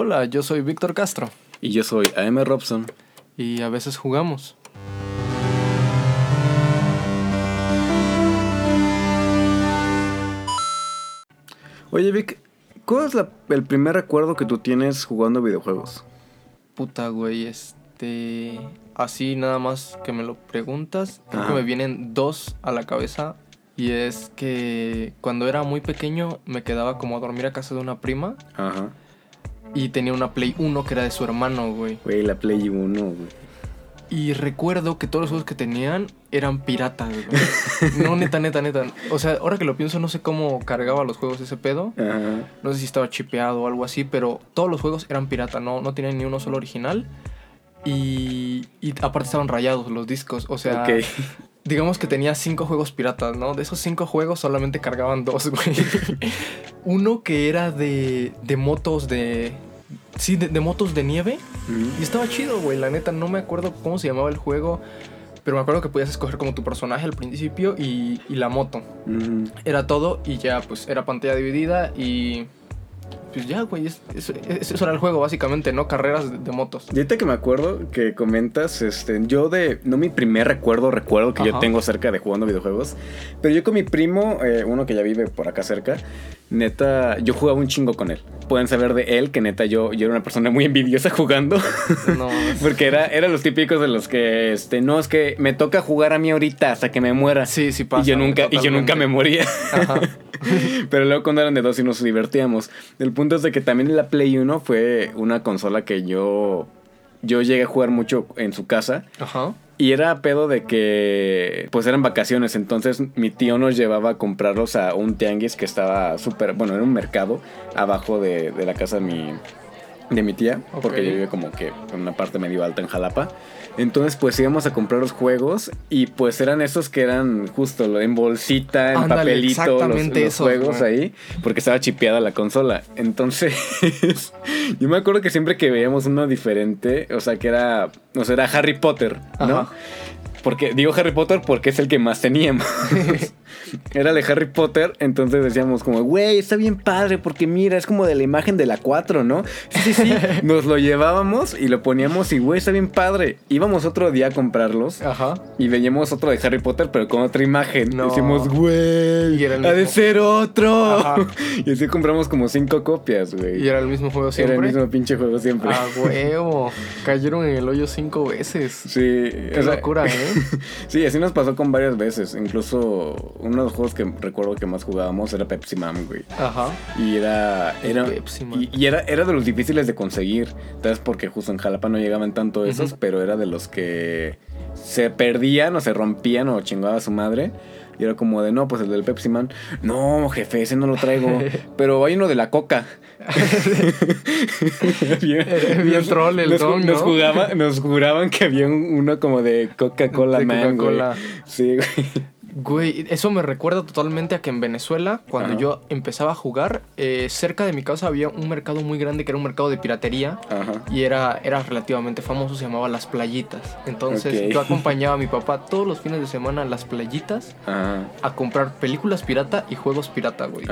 Hola, yo soy Víctor Castro Y yo soy AM Robson. y a veces jugamos. Oye, Vic, ¿cuál es la- el primer recuerdo que tú tienes jugando videojuegos? Puta, güey, este... Así nada más que me lo preguntas, creo que me vienen dos a la cabeza. Y es que cuando era muy pequeño me quedaba como a dormir a casa de una prima Ajá. Y tenía una Play 1 que era de su hermano, güey. Güey, la Play 1, güey. Y recuerdo que todos los juegos que tenían eran piratas, güey. No, neta, neta, neta. O sea, ahora que lo pienso, no sé cómo cargaba los juegos ese pedo. Ajá. No sé si estaba chipeado o algo así, pero todos los juegos eran pirata, no, no tenían ni uno solo original. Y, y aparte estaban rayados los discos. O sea, Ok. digamos que tenía cinco juegos piratas, ¿no? De esos cinco juegos solamente cargaban dos, güey. Uno que era de, de motos de... Sí, de, de motos de nieve. Y estaba chido, güey. La neta, no me acuerdo cómo se llamaba el juego. Pero me acuerdo que podías escoger como tu personaje al principio y, y la moto. Era todo y ya, pues era pantalla dividida y. Pues ya, güey, es- es- es- eso era el juego, básicamente, ¿no? Carreras de, de motos. Y ahorita que me acuerdo que comentas, este, yo de, no mi primer recuerdo, recuerdo que yo tengo cerca de jugando videojuegos, pero yo con mi primo, eh, uno que ya vive por acá cerca, neta, yo jugaba un chingo con él. Pueden saber de él que neta yo, yo era una persona muy envidiosa jugando, No, porque era, era los típicos de los que, este, no, es que me toca jugar a mí ahorita hasta que me muera. sí, sí pasa. y yo nunca, y yo nunca me moría. Ajá. Pero luego cuando eran de dos y nos divertíamos. El punto es de que también la Play 1 fue una consola que yo, yo llegué a jugar mucho en su casa. Ajá. Y era pedo de que pues eran vacaciones. Entonces mi tío nos llevaba a comprarlos a un tianguis que estaba súper, bueno, era un mercado abajo de, de la casa de mi, de mi tía. Porque ella vive como que en una parte medio alta en Jalapa. Entonces pues íbamos a comprar los juegos y pues eran esos que eran justo en bolsita, en Ándale, papelito, los, exactamente los esos, juegos güey. ahí, porque estaba chipeada la consola. Entonces yo me acuerdo que siempre que veíamos uno diferente, o sea que era, o sea, era Harry Potter, ¿no? Ajá. Porque digo Harry Potter porque es el que más teníamos. Era de Harry Potter, entonces decíamos como, güey, está bien padre porque mira, es como de la imagen de la 4, ¿no? Sí, sí, sí. Nos lo llevábamos y lo poníamos y, güey, está bien padre. Íbamos otro día a comprarlos Ajá. y veíamos otro de Harry Potter, pero con otra imagen. No. Decimos, güey, era ha de ser otro. Ajá. Y así compramos como cinco copias, güey. Y era el mismo juego Era siempre. el mismo pinche juego siempre. Ah, huevo. Cayeron en el hoyo cinco veces. Sí, Qué o sea, locura, ¿eh? Sí, así nos pasó con varias veces. Incluso uno de los juegos que recuerdo que más jugábamos era Pepsi Man, güey. Ajá. Y era. era Pepsi Man. y, y era, era de los difíciles de conseguir. ¿Sabes? Porque justo en Jalapa no llegaban tanto esos, pero era de los que se perdían o se rompían o chingaba a su madre. Y era como de, no, pues el del Pepsi Man. No, jefe, ese no lo traigo. pero hay uno de la Coca. bien, Era bien troll el nos, don, nos ¿no? jugaba- nos juraban que había un- uno como de Coca-Cola Man, güey. Coca-Cola. Sí, güey. Güey, eso me recuerda totalmente a que en Venezuela, cuando Ajá. yo empezaba a jugar, eh, cerca de mi casa había un mercado muy grande que era un mercado de piratería. Ajá. Y era, era relativamente famoso, se llamaba Las Playitas. Entonces yo acompañaba a mi papá todos los fines de semana a Las Playitas Ajá. a comprar películas pirata y juegos pirata, güey.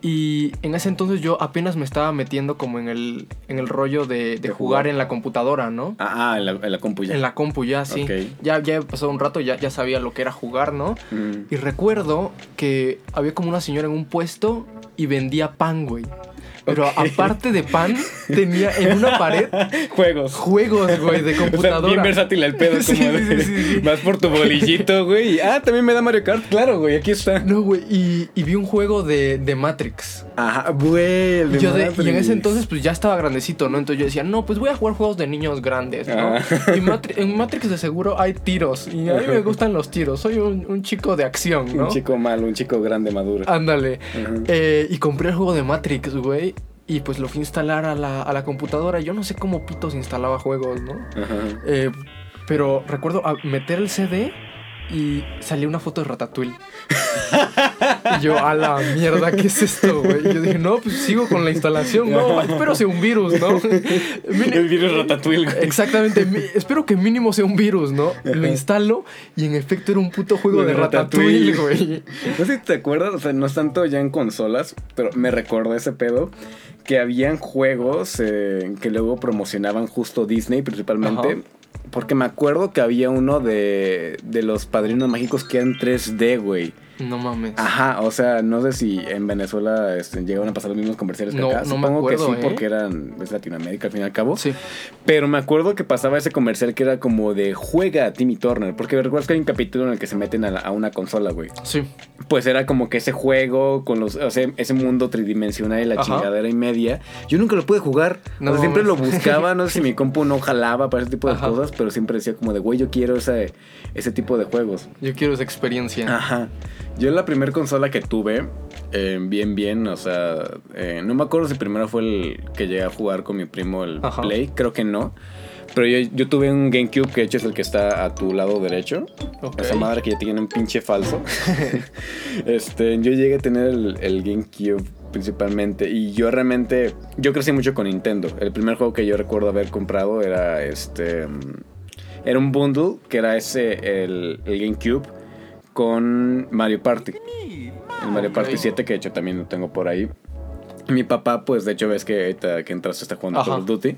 Y en ese entonces yo apenas me estaba metiendo como en el, en el rollo de, de De jugar jugar. en la computadora, ¿no? Ah, ah, en la, en la compu ya. En la compu ya, sí. Ok. Ya, ya pasó un rato, ya, ya sabía lo que era jugar, ¿no? Mm. Y recuerdo que había como una señora en un puesto y vendía pan, güey. Pero aparte de pan, tenía en una pared Juegos. juegos, güey, de O sea, computadora. bien versátil el pedo, Sí, como de- sí, sí. Vas por tu bolillito, güey. ah, también me da Mario Kart. Claro, güey, aquí está. No, güey, y, y vi un juego de, de Matrix. Ajá, güey. el de de- y en ese entonces pues ya estaba grandecito, ¿no? Entonces yo decía, no, pues voy a jugar juegos de niños grandes, ¿no? Ah. Y Matri- en Matrix de seguro hay tiros. Y a mí me gustan los tiros. Soy un, un chico de acción, ¿no? Un chico malo, un chico grande, maduro. Ándale. Eh, y compré el juego de Matrix, güey. Y pues lo fui a instalar a la, a la computadora. Yo no sé cómo pitos instalaba juegos, ¿no? Ajá. Eh, pero recuerdo a- meter el CD y salió una foto de Ratatouille. Y yo, a la mierda, ¿qué es esto, güey? Y yo dije, no, pues sigo con la instalación. No, espero sea un virus, ¿no? El virus Ratatouille, güey. Exactamente. espero que mínimo sea un virus, ¿no? Lo instalo y en efecto era un puto juego de, De Ratatouille. güey. No sé si te acuerdas, o sea, no es tanto ya en consolas, pero me recordó ese pedo que habían juegos eh, que luego promocionaban justo Disney principalmente. Ajá. Porque me acuerdo que había uno de, de los padrinos mágicos que eran 3D, güey. No mames. Ajá, o sea, no sé si en Venezuela este, llegaron a pasar los mismos comerciales que No, acá. no me Supongo acuerdo, que sí, ¿eh? porque eran es Latinoamérica al fin y al cabo. Sí. Pero me acuerdo que pasaba ese comercial que era como de juega a Timmy Turner. Porque recuerdas que hay un capítulo en el que se meten a, la- a una consola, güey. Sí. Pues era como que ese juego con los, o sea, ese mundo tridimensional y la Ajá. chingadera y media. Yo nunca lo pude jugar. No o sea, siempre lo buscaba, no sé si mi compu no jalaba para ese tipo de Ajá. cosas, pero siempre decía como de, güey, yo quiero ese, ese tipo de juegos. Yo quiero esa experiencia. Ajá. Yo la primera consola que tuve, eh, bien, bien, o sea, eh, no me acuerdo si primero fue el que llegué a jugar con mi primo el Ajá. Play, creo que no. Pero yo, yo tuve un GameCube que de hecho es el que está a tu lado derecho. Esa madre que ya tiene un pinche falso. este, yo llegué a tener el, el GameCube principalmente y yo realmente, yo crecí mucho con Nintendo. El primer juego que yo recuerdo haber comprado era este, era un bundle que era ese, el, el GameCube con Mario Party. El Mario Party Ok. 7 que de hecho también lo tengo por ahí. Mi papá, pues de hecho ves que ahorita que entraste está jugando Ajá. Call of Duty.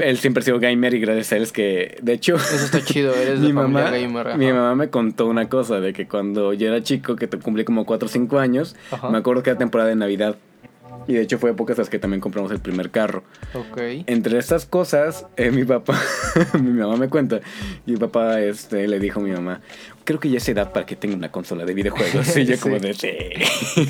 Él siempre ha sido gamer y gracias a él es que, de hecho, Eso está chido, eres de mi familia mamá, gamer. ajá. mi mamá me contó una cosa de que cuando yo era chico, que te cumplí como 4 o 5 años, Ajá. me acuerdo que era temporada de Navidad. Y de hecho fue épocas las que también compramos el primer carro. Ok. Entre estas cosas, eh, mi papá, mi mamá me cuenta, y mi papá este, le dijo a mi mamá, creo que ya es edad para que tenga una consola de videojuegos. Y yo Sí. como de, sí.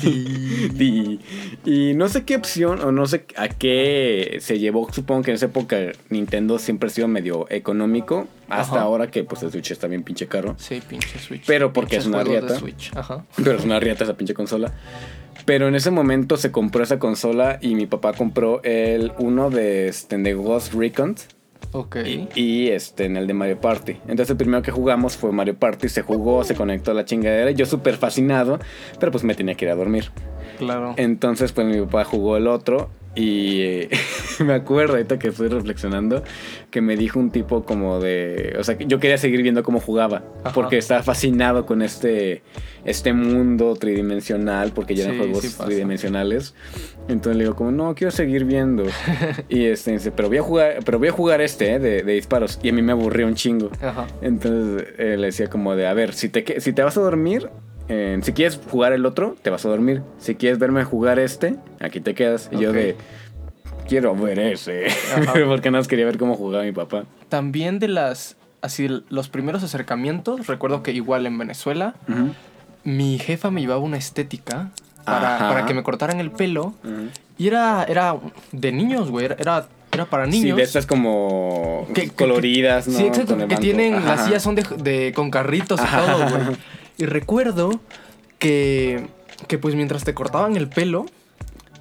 Sí. Y no sé qué opción o no sé a qué se llevó. Supongo que en esa época Nintendo siempre ha sido medio económico. Hasta Ajá. ahora que pues el Switch está bien pinche caro. Sí, pinche Switch. Pero porque es una riata. Pero es una riata esa pinche consola. Pero en ese momento se compró esa consola y mi papá compró el uno de, este, de Ghost Recon Ok. y, y, este en el de Mario Party. Entonces el primero que jugamos fue Mario Party, se jugó, se conectó a la chingadera, yo súper fascinado, pero pues me tenía que ir a dormir. Claro. Entonces pues mi papá jugó el otro y eh, me acuerdo ahorita que estoy reflexionando que me dijo un tipo como de, o sea, que yo quería seguir viendo cómo jugaba Ajá. porque estaba fascinado con este este mundo tridimensional porque ya eran Sí, juegos sí tridimensionales. Entonces le digo como, "No, quiero seguir viendo." y este dice, "Pero voy a jugar, pero voy a jugar este eh, de, de disparos." Y a mí me aburrió un chingo. Ajá. Entonces eh, le decía como de, a ver, si te, si te vas a dormir, eh, si quieres jugar el otro, te vas a dormir. Si quieres verme jugar este, aquí te quedas. Y yo de, quiero ver ese. Porque nada más quería ver cómo jugaba mi papá. También de las. Así, los primeros acercamientos, recuerdo que igual en Venezuela, mi jefa me llevaba una estética para, para que me cortaran el pelo. Y era, era de niños, güey. Era, era, para Sí, niños. de estas como Que- que- coloridas, ¿no? Sí, exacto, que tienen, Ajá. las sillas son de, de- con carritos y todo, güey. Y recuerdo que, que pues mientras te cortaban el pelo,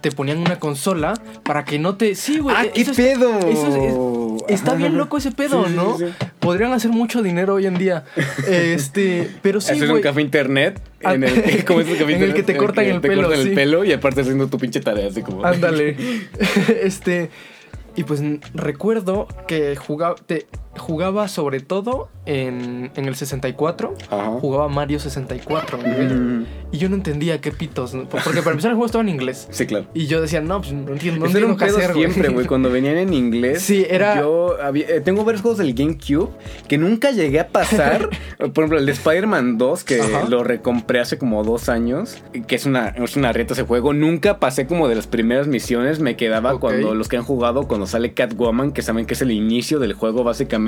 te ponían una consola para que no te... Sí, güey. ¡Ah, e- qué es- pedo! eso es- está bien loco ese pedo, Sí, ¿no? sí, sí. Podrían hacer mucho dinero hoy en día. Este, pero sí, Haces un güey. café internet Ah, en el, que- ¿cómo es el café en el que te cortan el te pelo, cortan sí. el pelo y aparte haciendo tu pinche tarea así como... Ándale. este. Y pues recuerdo que jugaba, te- jugaba sobre todo en, en el 64. Ajá. Jugaba Mario 64. güey. Mm, Y yo no entendía qué pitos. Porque para empezar el juego estaba en inglés. Sí, claro. Y yo decía, no, pues no entiendo, no entiendo qué hacer, siempre, güey. Cuando venían en inglés. Sí, era- Yo había- eh, tengo varios juegos del GameCube que nunca llegué a pasar. Por ejemplo, el de Spider-Man 2, que Ajá. lo recompré hace como dos años. Que es una, es una reta ese juego. Nunca pasé como de las primeras misiones. Me quedaba cuando los que han jugado, cuando sale Catwoman, que saben que es el inicio del juego, básicamente.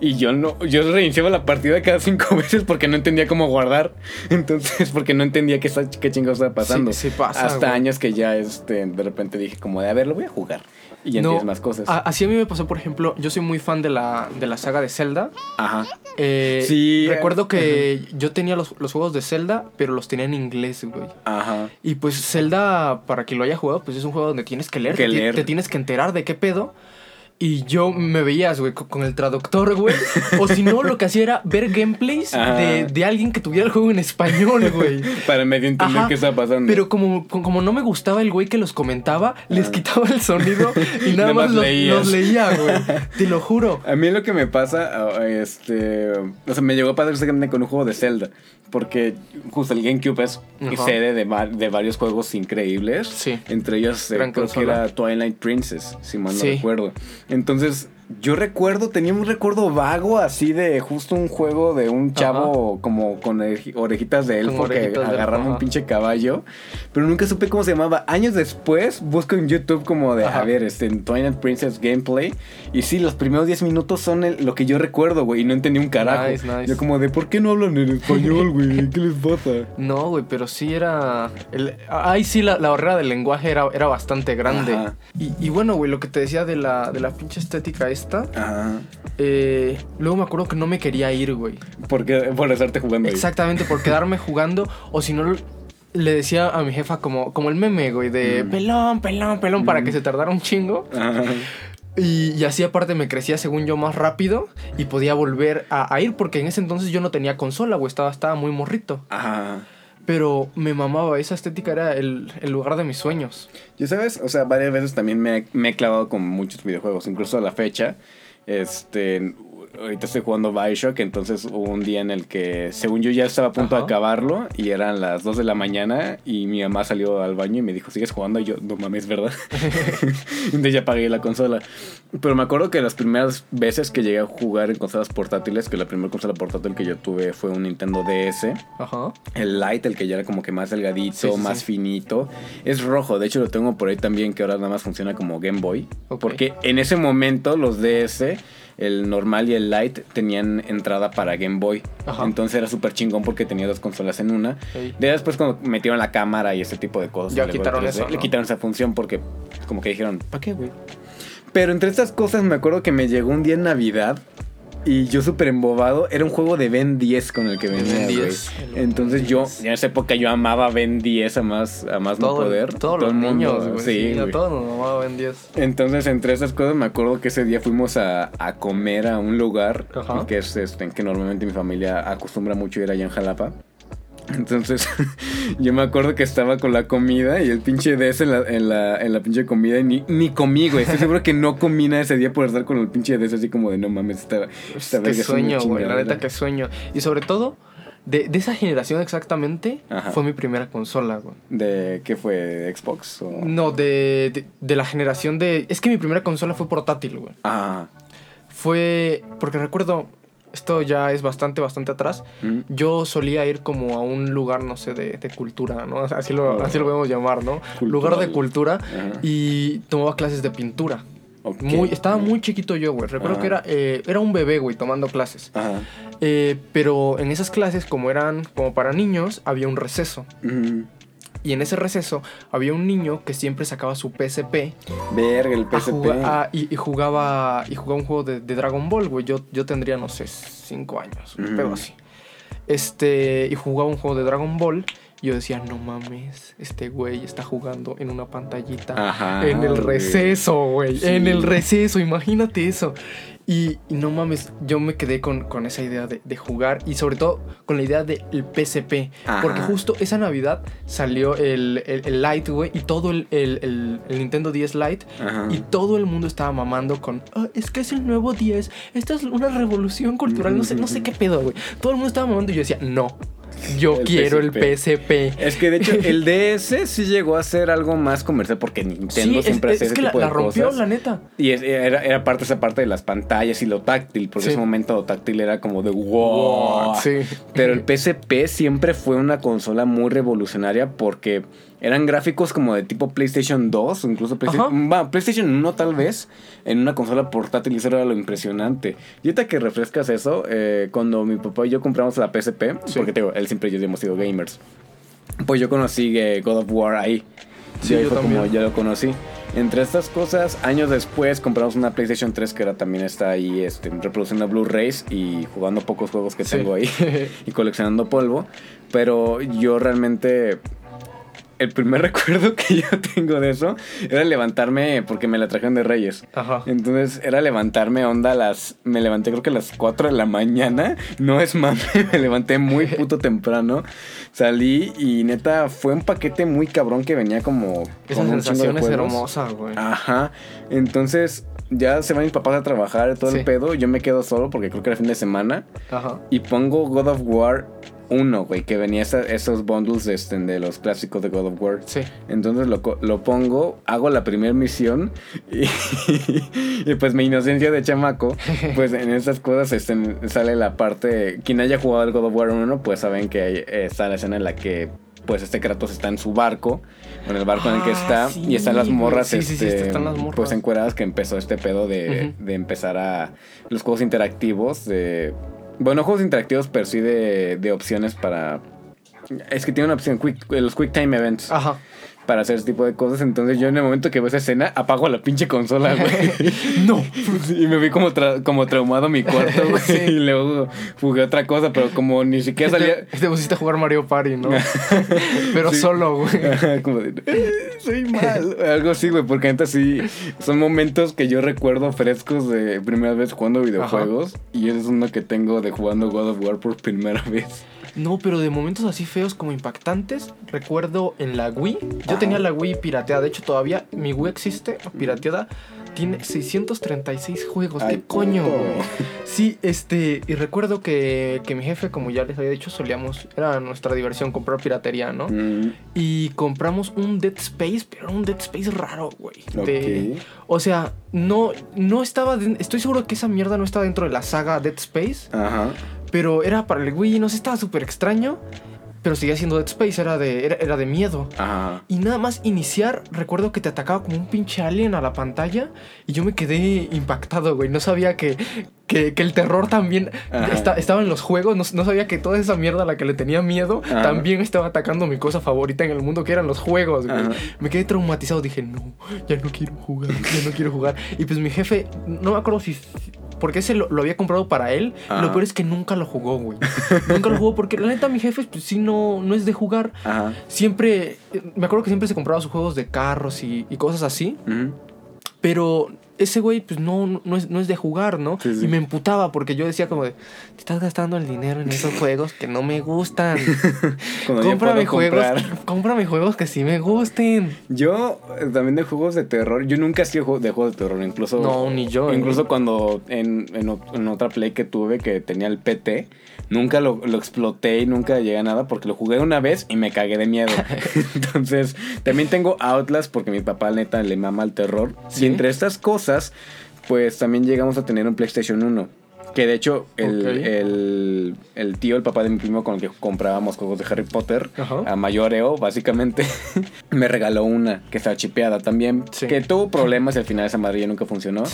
Y yo no, yo reiniciaba la partida cada cinco veces porque no entendía cómo guardar. Entonces, porque no entendía qué, qué chingados estaba pasando. Sí, sí pasa, Hasta güey. años que ya este, de repente dije como de, a ver, lo voy a jugar. Y ya No, entiendes más cosas. a- así a mí me pasó, por ejemplo, yo soy muy fan de la, de la saga de Zelda. Ajá. Eh, Sí, Recuerdo que yo tenía los, los juegos de Zelda, pero los tenía en inglés, güey. Ajá. Y pues Zelda, para quien lo haya jugado, pues es un juego donde tienes que leer, Que te, leer. te tienes que enterar de qué pedo. Y yo me veías, güey, co- con el traductor, güey. O si no, lo que hacía era ver gameplays de, de alguien que tuviera el juego en español, güey. Para medio entender Ajá, qué está pasando. Pero como, como no me gustaba el güey que los comentaba, les quitaba el sonido y nada Nada más más los, leía, güey. Te lo juro. A mí lo que me pasa, ah, este, o sea, me llegó a pasar exactamente con un juego de Zelda, porque justo el GameCube es Ajá. sede de, de varios juegos increíbles, Sí. entre ellos eh, creo que era Twilight Princess, si mal no Sí. recuerdo. Entonces, yo recuerdo, tenía un recuerdo vago así de justo un juego de un chavo como con oreji- orejitas de elfo que orejitas de agarraba un pinche caballo, pero nunca supe cómo se llamaba. Años después busco en YouTube como de, a Ajá. ver, este, Twilight Princess gameplay, y sí, los primeros 10 minutos son el- lo que yo recuerdo, güey, y no entendí un carajo. Nice, nice. Yo como de, ¿por qué no hablan en español, güey? ¿Qué les pasa? No, güey, pero sí era. El, ahí sí la, la barrera del lenguaje era, era bastante grande. Y, y bueno, güey, lo que te decía de la, de la pinche estética Ajá. eh, luego me acuerdo que no me quería ir, güey. ¿Por qué? Por estarte jugando ahí. Exactamente, por quedarme jugando. O si no, le decía a mi jefa como, como el meme, güey, de Mm. pelón, pelón, pelón, para que se tardara un chingo. Ajá. Y, y así aparte me crecía según yo más rápido y podía volver a, a ir porque en ese entonces yo no tenía consola, güey, estaba, estaba muy morrito. Ajá. Pero me mamaba, esa estética era el, el lugar de mis sueños. Yo sabes, o sea, varias veces también me, me he clavado con muchos videojuegos, incluso a la fecha. Este, ahorita estoy jugando Bioshock, entonces hubo un día en el que, según yo, ya estaba a punto de Ajá. acabarlo y eran las 2 de la mañana y mi mamá salió al baño y me dijo, ¿sigues jugando? Y yo, no mames, ¿verdad? entonces ya apagué la consola. Pero me acuerdo que las primeras veces que llegué a jugar en consolas portátiles, que la primera consola portátil que yo tuve fue un Nintendo DS. Ajá. El light, el que ya era como que más delgadito, Sí, sí, más sí. finito, es rojo. De hecho, lo tengo por ahí también, que ahora nada más funciona como Game Boy. Ok. Porque en ese momento los DS, el normal y el light, tenían entrada para Game Boy. Ajá. Entonces era súper chingón porque tenía dos consolas en una. Ey. De después, cuando metieron la cámara y ese tipo de cosas, Ya quitaron 3D, eso, Le ¿no? quitaron esa función porque, como que dijeron, ¿para qué, güey? Pero entre estas cosas, me acuerdo que me llegó un día en Navidad. Y yo súper embobado, era un juego de Ben 10 con el que venía, Ben güey. 10. Entonces yo, en esa época yo amaba Ben 10 a más, a más no Todo- poder. Todos Todo los el mundo, niños, güey. Sí, Sí, todos nos mamaban 10. Entonces, entre esas cosas, me acuerdo que ese día fuimos a, a comer a un lugar Ajá. que es este, que normalmente mi familia acostumbra mucho ir allá en Jalapa. Entonces, yo me acuerdo que estaba con la comida y el pinche DS en la, en la, en la pinche comida y ni, ni comí, güey. Estoy seguro que no comí nada ese día por estar con el pinche DS así como de no mames, esta, esta Qué sueño, güey. La chingadera". neta, qué sueño. Y sobre todo, de, de esa generación exactamente, Ajá. fue mi primera consola, güey. ¿De qué fue? ¿De Xbox? O... No, de, de, de la generación de... Es que mi primera consola fue portátil, güey. Ah. Fue... Porque recuerdo... Esto ya es bastante, bastante atrás. ¿Mm? Yo solía ir como a un lugar, no sé, de, de cultura, ¿no? Así lo, Oh. así lo podemos llamar, ¿no? Cultural. Lugar de cultura. Ajá. Y tomaba clases de pintura. Muy, estaba muy chiquito yo, güey. Recuerdo Ajá. que era, eh, era un bebé, güey, tomando clases. Ajá. Eh, pero en esas clases, como eran como para niños, había un receso. Mm. Y en ese receso había un niño que siempre sacaba su PSP Verga, el PSP. jugar- a- y, y jugaba y jugaba un juego de, de Dragon Ball, güey. Yo, yo tendría, no sé, cinco años, un Ujú. pedo así. Este, y jugaba un juego de Dragon Ball. Yo decía, no mames, este güey está jugando en una pantallita. Ajá, en el receso, güey. Sí. En el receso, imagínate eso. Y, y no mames, yo me quedé con, con esa idea de, de jugar y sobre todo con la idea del PSP. Ajá. Porque justo esa Navidad salió el, el, el Lite, güey, y todo el, el- Nintendo 10 Lite. Ajá. Y todo el mundo estaba mamando con, "Ah, es que es el nuevo 10, esta es una revolución cultural, no sé, no sé qué pedo, güey. Todo el mundo estaba mamando y yo decía, no, yo El quiero PSP. el PSP. Es que de hecho el DS sí llegó a ser algo más comercial porque Nintendo Sí, es, siempre es hace ese que la, tipo de la rompió, cosas. la neta. Y es- era, era parte esa parte de las pantallas y lo táctil, porque Sí. ese momento lo táctil era como de wow. Sí. Pero el PSP siempre fue una consola muy revolucionaria porque eran gráficos como de tipo PlayStation 2 o incluso PlayStation, Ajá. va, PlayStation 1 tal vez en una consola portátil y eso era lo impresionante. Y ahorita que refrescas eso, eh, cuando mi papá y yo compramos la PSP, Sí. porque te digo, él siempre y yo hemos sido gamers, pues yo conocí eh, God of War ahí. Sí, yo fue como también. ya lo conocí. Entre estas cosas, años después compramos una PlayStation 3 que ahora también está ahí este, reproduciendo Blu-rays y jugando pocos juegos que Sí. tengo ahí y coleccionando polvo. Pero yo realmente el primer recuerdo que yo tengo de eso era levantarme porque me la trajeron de Reyes. Ajá. Entonces era levantarme onda a las. Me levanté creo que a las 4 de la mañana. No es mame, me levanté muy puto temprano. Salí y neta fue un paquete muy cabrón que venía como. Esa sensación es hermosa, güey. Ajá. Entonces ya se van mis papás a trabajar todo Sí. el pedo. Yo me quedo solo porque creo que era fin de semana. Ajá. Y pongo God of War 1, güey, que venía esa- esos bundles este, de los clásicos de God of War. Sí. Entonces lo, lo pongo, hago la primera misión y, y pues mi inocencia de chamaco, pues en esas cosas este, sale la parte, quien haya jugado el God of War 1, pues saben que hay, está la escena en la que pues este Kratos está en su barco, en el barco en el que Ah, está, sí, y están las morras, Sí, sí, sí, este, están las morras. pues encueradas que empezó este pedo de, de empezar a los juegos interactivos, de, bueno, juegos interactivos, pero sí de, de opciones para... Es que tiene una opción, quick- los Quick Time Events Ajá. Para hacer ese tipo de cosas. Entonces yo en el momento que veo esa escena, apago la pinche consola, güey. no. y me vi como, tra- como traumado a mi cuarto, güey. Sí. Y luego jugué otra cosa, pero como ni siquiera salía... Te, te pusiste a jugar Mario Party, ¿no? Pero Sí. solo, güey. como de, "Eh, soy mal. Algo así, güey, porque antes sí son momentos que yo recuerdo frescos de primera vez jugando videojuegos. Y ese es uno que tengo de jugando God of War por primera vez. No, pero de momentos así feos como impactantes, recuerdo en la Wii. Yo tenía la Wii pirateada. De hecho, todavía mi Wii existe pirateada. Tiene 636 juegos. Ay, ¿Qué coño? puto. Sí, este. Y recuerdo que, que mi jefe, como ya les había dicho, solíamos. Era nuestra diversión comprar piratería, ¿no? Mm, Y compramos un Dead Space, pero era un Dead Space raro, güey. De- ok. O sea, no, no estaba. Estoy seguro que esa mierda no estaba dentro de la saga Dead Space. Ajá. Pero era para el Wii, no sé, estaba súper extraño. Pero seguía siendo Dead Space, era de, era, era de miedo. Ajá. Y nada más iniciar, recuerdo que te atacaba como un pinche alien a la pantalla. Y yo me quedé impactado, güey. No sabía que, que, que el terror también estaba en los juegos. No, no sabía que toda esa mierda a la que le tenía miedo Ajá. también estaba atacando mi cosa favorita en el mundo, que eran los juegos, güey. Me quedé traumatizado. Dije, no, ya no quiero jugar, ya no quiero jugar. Y pues mi jefe, no me acuerdo si. Porque ese lo, lo había comprado para él. Ajá. Lo peor es que nunca lo jugó, güey. nunca lo jugó porque la neta mi jefe, pues sí, no, no es de jugar. Ajá. Siempre, eh, me acuerdo que siempre se compraba sus juegos de carros y, y cosas así. Pero ese güey, pues no, no, es, no es de jugar, ¿no? Sí, sí. Y me emputaba porque yo decía como de, te estás gastando el dinero en esos juegos que no me gustan. Cómprame juegos, cómprame juegos que sí me gusten. Yo eh, también de juegos de terror, yo nunca he sido de juegos de terror, incluso No, ni yo. ¿eh? incluso cuando en, en otra play que tuve que tenía el PT, nunca lo, lo exploté y nunca llegué a nada porque lo jugué una vez y me cagué de miedo. Entonces, también tengo Outlast porque mi papá neta le mama el terror. ¿Sí? Y entre estas cosas, pues también llegamos a tener un PlayStation 1. Que de hecho, el, Ok. el, el tío, el papá de mi primo con el que comprábamos juegos de Harry Potter, Ajá. a mayoreo, básicamente, me regaló una que estaba chipeada también. Sí. Que tuvo problemas y al final esa madre ya nunca funcionó.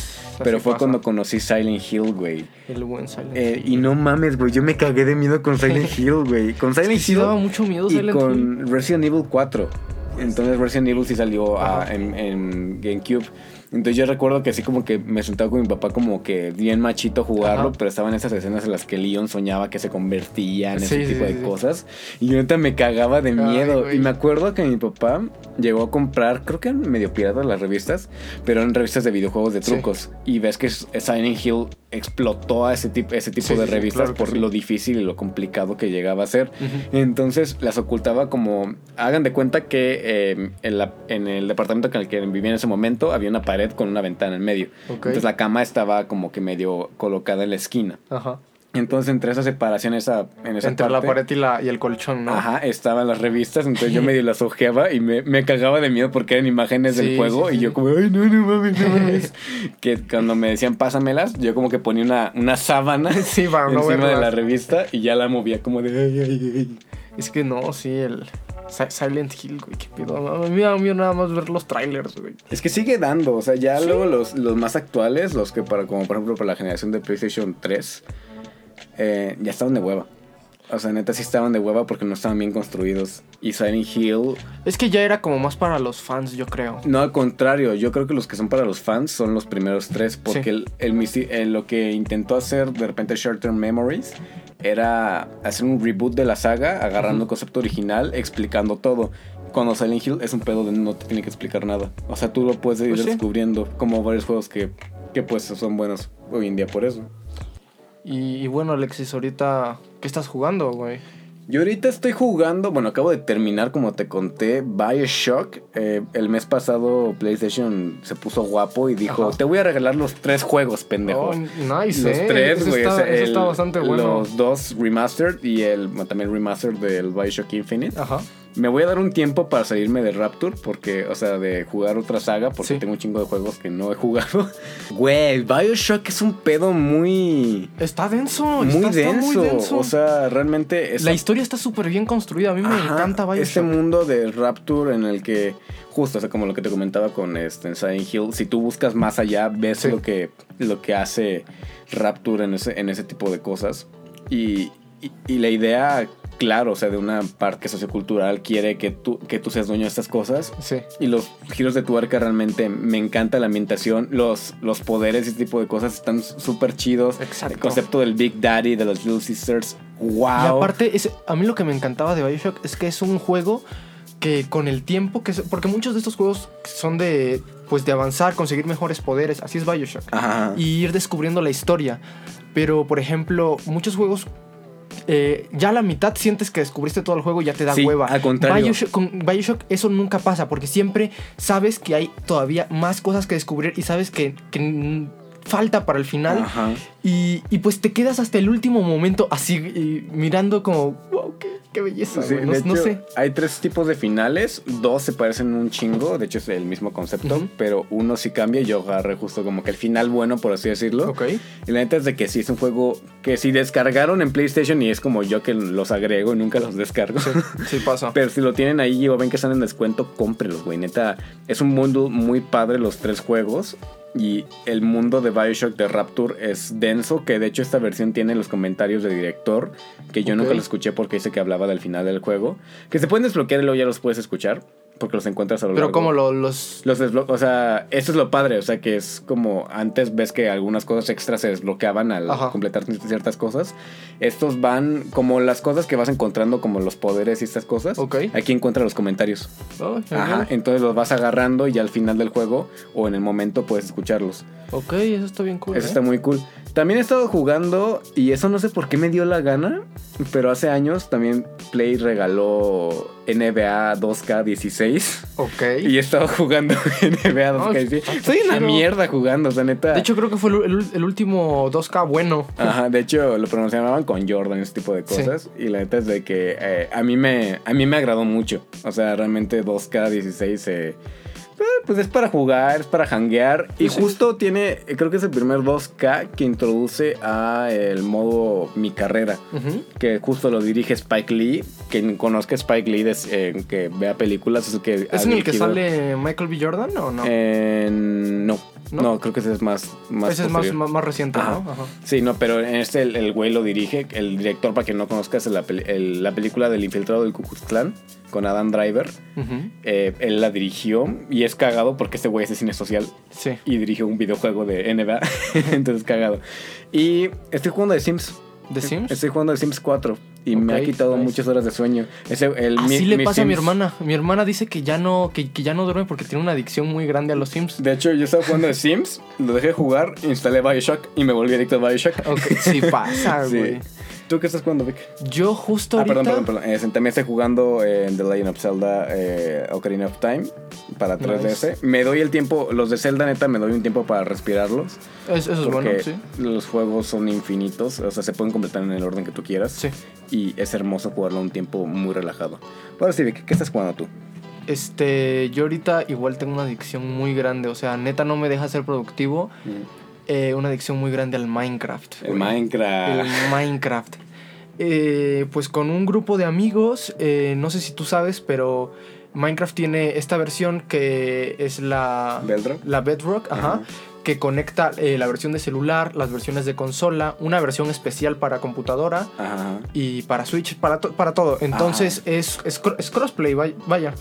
Pero Así fue pasa. cuando conocí Silent Hill, güey. El buen Silent Eh, Hill. y no mames, güey, yo me cagué de miedo con Silent Hill, güey. Con Es Silent que sí Hill daba mucho miedo y Silent Hill. con Resident Evil 4. Entonces Resident Evil sí salió a- en, en GameCube. Entonces yo recuerdo que así como que me sentaba con mi papá como que bien machito a jugarlo, Ajá. pero estaban esas escenas en las que Leon soñaba que se convertía en ese Sí, sí, tipo sí, de sí. cosas. Y yo neta me cagaba de Ay, miedo. güey. y me acuerdo que mi papá llegó a comprar, creo que eran medio piratas las revistas, pero eran revistas de videojuegos de Sí. trucos. Y ves que Silent Hill explotó a ese tipo, ese tipo Sí, de sí, sí, revistas claro por sí. lo difícil y lo complicado que llegaba a ser. Ujú. Entonces las ocultaba como. Hagan de cuenta que eh, en, la- en el departamento en el que vivía en ese momento había una pared con una ventana en medio. Ok. Entonces la cama estaba como que medio colocada en la esquina. Ajá. Entonces entre esa separación esa, en esa Entre la parte, pared y, la, y el colchón, ¿no? Ajá, estaban las revistas, entonces yo medio las ojeaba y me, me cagaba de miedo porque eran imágenes Sí, del juego sí, y sí. yo como, ay, no, no mames, no mames. que cuando me decían pásamelas, yo como que ponía una, una sábana para no encima de la revista y ya la movía como de, ay, ay, ay. Es que no, sí, el Silent Hill, güey, qué pedo. A mí me da miedo nada más ver los trailers, güey. Es que sigue dando, o sea, ya Sí. luego los, los más actuales, los que para, como por ejemplo para la generación de PlayStation 3, eh, ya estaban de hueva. O sea, neta sí estaban de hueva porque no estaban bien construidos. Y Silent Hill, Es que ya era como más para los fans, yo creo. no al contrario, yo creo que los que son para los fans son los primeros tres. Porque Sí. el, lo que intentó hacer de repente Short Term Memories era hacer un reboot de la saga, agarrando el concepto original, explicando todo. cuando Silent Hill es un pedo de no te tiene que explicar nada. O sea, tú lo puedes ir Pues sí. descubriendo como varios juegos que, que pues son buenos hoy en día por eso. Y, y bueno, Alexis, ahorita, ¿qué estás jugando, güey? Yo ahorita estoy jugando, bueno, acabo de terminar, como te conté, Bioshock. Eh, el mes pasado PlayStation se puso guapo y dijo, Ajá. te voy a regalar los tres juegos, pendejo. Oh, nice, los eh. tres, Eso güey. está, eso está bastante bueno. Los dos remastered y el también remastered del Bioshock Infinite. Ajá. Me voy a dar un tiempo para salirme de Rapture, porque, o sea, de jugar otra saga, porque Sí. tengo un chingo de juegos que no he jugado. Güey, Bioshock es un pedo muy. Está denso. Muy está, está denso. muy denso. O sea, realmente. la historia está súper bien construida. A mí me Ajá, encanta Bioshock. Este mundo de Rapture en el que, justo, o sea, como lo que te comentaba con este, en Silent Hill, si tú buscas más allá, ves Sí. lo, que, lo que hace Rapture en ese, en ese tipo de cosas. Y, y, y la idea, claro, o sea, de una parte sociocultural quiere que tú, que tú seas dueño de estas cosas. Sí. Y los giros de tuerca realmente me encanta la ambientación, los, los poderes y ese tipo de cosas están súper chidos. Exacto. El concepto del Big Daddy, de los Little Sisters, wow. Y aparte, es, a mí lo que me encantaba de Bioshock es que es un juego que con el tiempo que... se- porque muchos de estos juegos son de... Pues de avanzar, conseguir mejores poderes. Así es Bioshock. Ajá. y ir descubriendo la historia. Pero, por ejemplo, muchos juegos, eh, ya a la mitad sientes que descubriste todo el juego y ya te da Sí, hueva. al contrario. Bioshock, con Bioshock eso nunca pasa, porque siempre sabes que hay todavía más cosas que descubrir y sabes que, que, falta para el final. Ajá. Y, y pues te quedas hasta el último momento así y mirando como, wow, qué, qué belleza. Sí, güey". no, sé. Hay tres tipos de finales, dos se parecen un chingo, de hecho es el mismo concepto, pero uno sí cambia. Yo agarré justo como que el final bueno, por así decirlo. Ok. Y la neta es de que sí es un juego que si descargaron en PlayStation y es como yo que los agrego y nunca los descargo. Sí, sí pasa. Pero si lo tienen ahí o ven que están en descuento, cómprenlos, güey. Neta, es un mundo muy padre los tres juegos. Y el mundo de Bioshock de Rapture es denso, que de hecho esta versión tiene los comentarios del director, que yo nunca los escuché porque dice que hablaba del final del juego. Que se pueden desbloquear y luego ya los puedes escuchar, porque los encuentras a lo Pero largo. como lo- los... Los o sea, eso es lo padre, o sea, que es como antes ves que algunas cosas extras se desbloqueaban al Ajá. completar ciertas cosas. Estos van como las cosas que vas encontrando, como los poderes y estas cosas. Ok. Aquí encuentras los comentarios. Oh, Ajá, entonces los vas agarrando y ya al final del juego o en el momento puedes escucharlos. Ok, eso está bien cool. Eso ¿eh? está muy cool. También he estado jugando y eso no sé por qué me dio la gana, pero hace años también Play regaló NBA 2K16 Ok. y he estado jugando NBA No, 2K16. está- está Soy una mierda jugando, o sea, neta. De hecho, creo que fue el, último 2K bueno. Ajá, de hecho lo pronunciaban con Jordan, ese tipo de Sí. cosas. Y la neta es de que eh, a, mí me, a mí me agradó mucho. O sea, realmente 2K16 eh, eh, pues es para jugar, es para hanguear. Y justo tiene, eh, creo que es el primer 2K que introduce a el modo Mi Carrera. Que justo lo dirige Spike Lee. Quien conozca a Spike Lee, des- eh, que vea películas, es el que... ¿Es en el que sale Michael B. Jordan o no? Eh, no. ¿No? ¿No? creo que ese es más... más Ese es más, más, reciente, Ajá. ¿no? Ajá. Sí, no, pero en este el, el güey lo dirige. El director, para quien no conozca, es la, el- la película del infiltrado del Klan con Adam Driver. Eh, él la dirigió y es cagado porque este güey es de cine social Sí. y dirigió un videojuego de NBA. Entonces, cagado. Y estoy jugando de Sims. ¿The Sims? Estoy jugando de Sims 4 y me ha quitado nice. muchas horas de sueño. Ese, el, Así mi- le pasa a mi hermana. Mi hermana dice que ya no, que, que ya no duerme porque tiene una adicción muy grande a los Sims. De hecho, yo estaba jugando de Sims, lo dejé jugar, instalé Bioshock y me volví adicto a Bioshock. Ok, sí pasa, Sí. ¿Tú qué estás jugando, Vic? Yo justo Ah, ahorita... perdón, perdón, perdón. Eh, también estoy jugando eh, The Legend of Zelda eh, Ocarina of Time para 3DS. Nice. Me doy el tiempo, los de Zelda neta me doy un tiempo para respirarlos. Es- eso es bueno, sí. los juegos son infinitos, o sea, se pueden completar en el orden que tú quieras. Sí. Y es hermoso jugarlo un tiempo muy relajado. Ahora sí, Vic, ¿qué estás jugando tú? Este, yo ahorita igual tengo una adicción muy grande. O sea, neta no me deja ser productivo. Eh, una adicción muy grande al Minecraft. El güey. Minecraft. El Minecraft. Eh, pues con un grupo de amigos, eh, no sé si tú sabes, pero Minecraft tiene esta versión que es la ¿Bedrock? la Bedrock, ajá, Ajá. que conecta eh, la versión de celular, las versiones de consola, una versión especial para computadora Ajá. y para Switch, para, to- para todo. Entonces es, es, es crossplay, vay- vaya.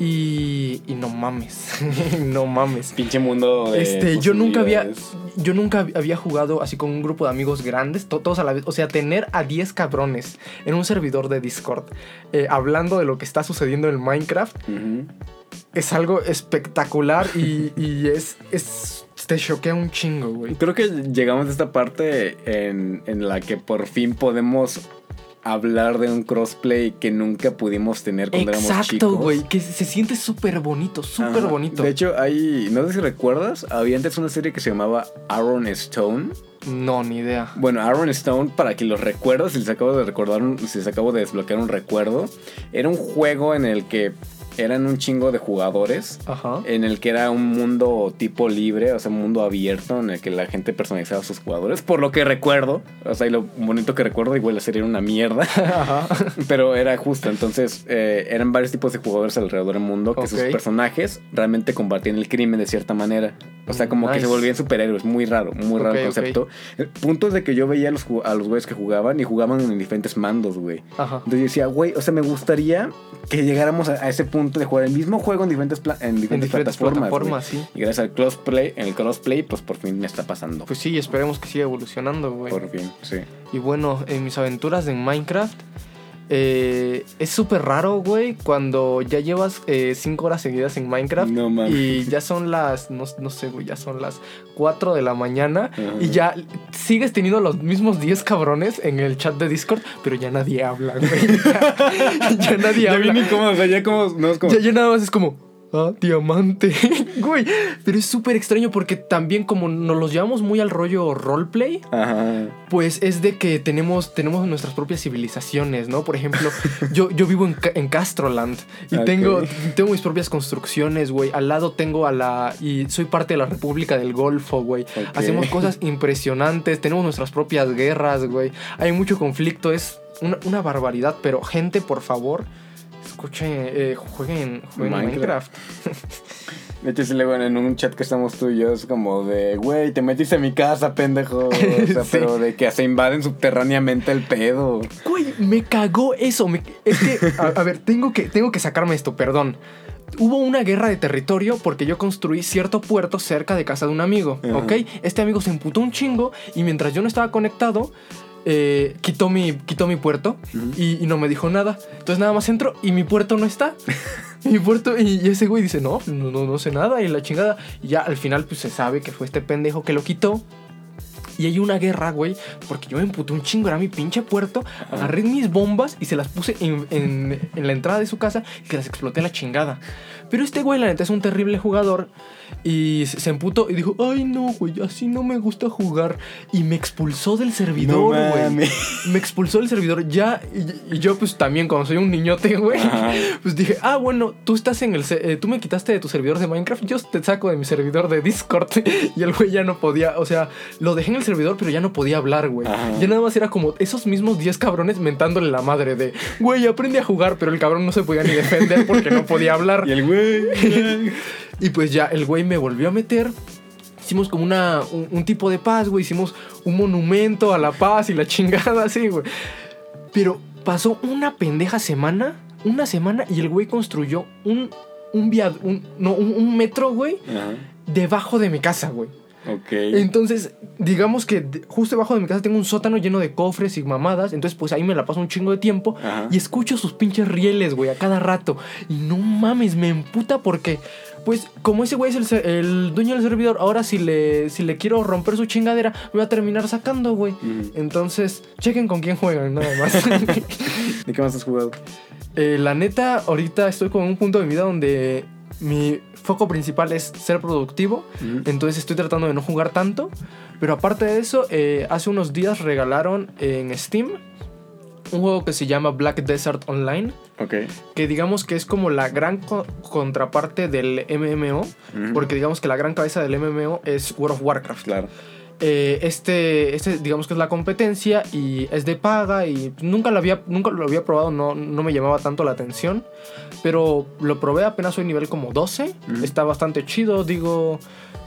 Y, y no mames, no mames. Pinche mundo de Este, yo nunca había, yo nunca había jugado así con un grupo de amigos grandes, to- todos a la vez. O sea, tener a 10 cabrones en un servidor de Discord eh, hablando de lo que está sucediendo en Minecraft es algo espectacular y, y es, es, te choquea un chingo, güey. Creo que llegamos a esta parte en, en la que por fin podemos hablar de un crossplay que nunca pudimos tener cuando éramos Exacto, chicos. güey, que se siente súper bonito, súper bonito. De hecho, hay, no sé si recuerdas, había antes una serie que se llamaba Aaron Stone. no, ni idea. Bueno, Aaron Stone, para que los recuerdos, si les acabo de recordar, un- si les acabo de desbloquear un recuerdo, era un juego en el que eran un chingo de jugadores, Ajá. en el que era un mundo tipo libre, o sea, un mundo abierto, en el que la gente personalizaba a sus jugadores, por lo que recuerdo, o sea, y lo bonito que recuerdo, igual la serie era una mierda, Ajá. pero era justo, entonces eh, eran varios tipos de jugadores alrededor del mundo que sus personajes realmente combatían el crimen de cierta manera. O sea, como que se volvían superhéroes, muy raro, muy raro el concepto. El punto es de que yo veía a los, a los güeyes que jugaban y jugaban en diferentes mandos, güey. Entonces yo decía, güey, o sea, me gustaría que llegáramos a, a ese punto de jugar el mismo juego en diferentes, pla- en En diferentes, diferentes plataformas. sí. Y gracias al crossplay, en el crossplay, pues por fin me está pasando. Pues sí, esperemos que siga evolucionando, güey. por fin, sí. Y bueno, en mis aventuras en Minecraft, eh, es súper raro, güey, cuando ya llevas 5 horas seguidas en Minecraft. No. Y ya son las, no, no sé, güey, ya son las 4 de la mañana. Y ya sigues teniendo los mismos 10 cabrones en el chat de Discord, pero ya nadie habla, güey. Ya, ya nadie Ya habla. bien incómodo, o sea, ya como, no es como... Ya, ya nada más es como, ah, diamante. Güey, pero es súper extraño porque también como nos los llevamos muy al rollo roleplay, Ajá. pues es de que tenemos, tenemos nuestras propias civilizaciones, ¿no? Por ejemplo, yo, yo vivo en, en Castroland y tengo, tengo mis propias construcciones, güey. Al lado tengo a la... Y soy parte de la República del Golfo, güey. Hacemos cosas impresionantes, tenemos nuestras propias guerras, güey. Hay mucho conflicto, es una, una barbaridad, pero gente, por favor, escuchen, eh, jueguen, jueguen Minecraft. Minecraft. De hecho, sí, luego en un chat que estamos tú y yo es como de, güey, te metiste a mi casa, pendejo. O sea, Sí. pero de que se invaden subterráneamente el pedo. Güey, me cagó eso. me- es que, a, a ver, tengo que, tengo que sacarme esto, perdón. Hubo una guerra de territorio porque yo construí cierto puerto cerca de casa de un amigo, Ajá. ¿ok? Este amigo se emputó un chingo y mientras yo no estaba conectado, eh, quitó, mi, quitó mi puerto y, y no me dijo nada. Entonces nada más entro y mi puerto no está. mi puerto, y, y ese güey dice, no, no, no, no sé nada y la chingada. Y ya al final pues se sabe que fue este pendejo que lo quitó. Y hay una guerra, güey, porque yo me emputé un chingo, era mi pinche puerto. Agarré mis bombas y se las puse en, en- en la entrada de su casa y que las exploté a la chingada. Pero este güey, la neta, es un terrible jugador y se, emputó y dijo, ay no, güey, así no me gusta jugar. Y me expulsó del servidor, No güey. me expulsó del servidor ya. Y, y yo, pues también, cuando soy un niñote, güey, Ajá. pues dije, ah, bueno, tú estás en el. se- eh, tú me quitaste de tu servidor de Minecraft, yo te saco de mi servidor de Discord. y el güey ya no podía, o sea, lo dejé en el servidor, pero ya no podía hablar, güey. Ajá. Ya nada más era como esos mismos 10 cabrones mentándole la madre de, güey, aprende a jugar, pero el cabrón no se podía ni defender porque no podía hablar. Y el güey. Y pues ya el güey me volvió a meter. Hicimos como una, un, un tipo de paz, güey. Hicimos un monumento a la paz y la chingada así, güey. Pero pasó una pendeja semana, una semana, y el güey construyó un, un viad- un, no, un, un metro, güey, debajo de mi casa, güey. Ok. Entonces, digamos que justo debajo de mi casa tengo un sótano lleno de cofres y mamadas. Entonces, pues ahí me la paso un chingo de tiempo. Ajá. Y escucho sus pinches rieles, güey, a cada rato. Y no mames, me emputa porque, pues, como ese güey es el, dueño del servidor, ahora si le, si le quiero romper su chingadera, me va a terminar sacando, güey. Entonces, chequen con quién juegan, nada más. ¿De qué más has jugado? Eh, la neta, ahorita estoy como en un punto de mi vida donde mi foco principal es ser productivo. Entonces estoy tratando de no jugar tanto. Pero aparte de eso, eh, hace unos días regalaron en Steam un juego que se llama Black Desert Online. Ok. Que digamos que es como la gran co- contraparte del MMO. Porque digamos que la gran cabeza del MMO es World of Warcraft. Claro. Eh, este, este, digamos que es la competencia y es de paga y nunca lo había, nunca lo había probado, no, no me llamaba tanto la atención, pero lo probé apenas soy nivel como 12, Ujú. está bastante chido, digo,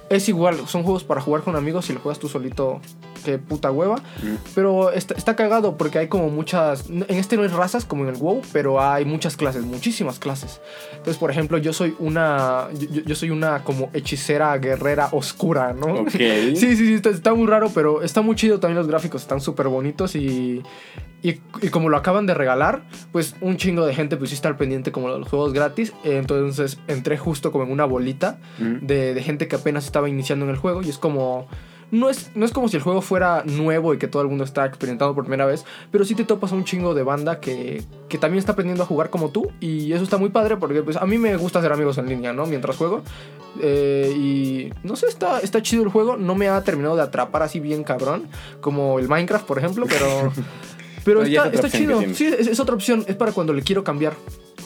es igual, son juegos para jugar con amigos, si lo juegas tú solito qué puta hueva. Pero está, está cagado porque hay como muchas. En este no hay razas como en el WoW, pero hay muchas clases, muchísimas clases. Entonces, por ejemplo, yo soy una. Yo, yo soy una como hechicera guerrera oscura, ¿no? Ok. Sí, sí, sí, está, está muy raro, pero está muy chido también los gráficos, están súper bonitos y, y, y como lo acaban de regalar, pues un chingo de gente pues sí está al pendiente como los juegos gratis, entonces entré justo como en una bolita Mm. de, de gente que apenas estaba iniciando en el juego y es como... No es, no es como si el juego fuera nuevo y que todo el mundo está experimentando por primera vez, pero sí te topas a un chingo de banda que, que también está aprendiendo a jugar como tú y eso está muy padre porque pues a mí me gusta hacer amigos en línea, ¿no? Mientras juego. Eh, y no sé, está, está chido el juego, no me ha terminado de atrapar así bien cabrón, como el Minecraft, por ejemplo, pero... Pero está, chido. Sí, es, es otra opción. Es para cuando le quiero cambiar.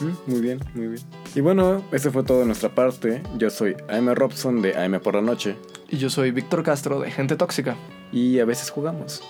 Mm, Muy bien, muy bien. Y bueno, eso fue todo de nuestra parte. Yo soy AM Robson de AM por la noche Y yo soy Víctor Castro de Gente Tóxica. y a veces jugamos.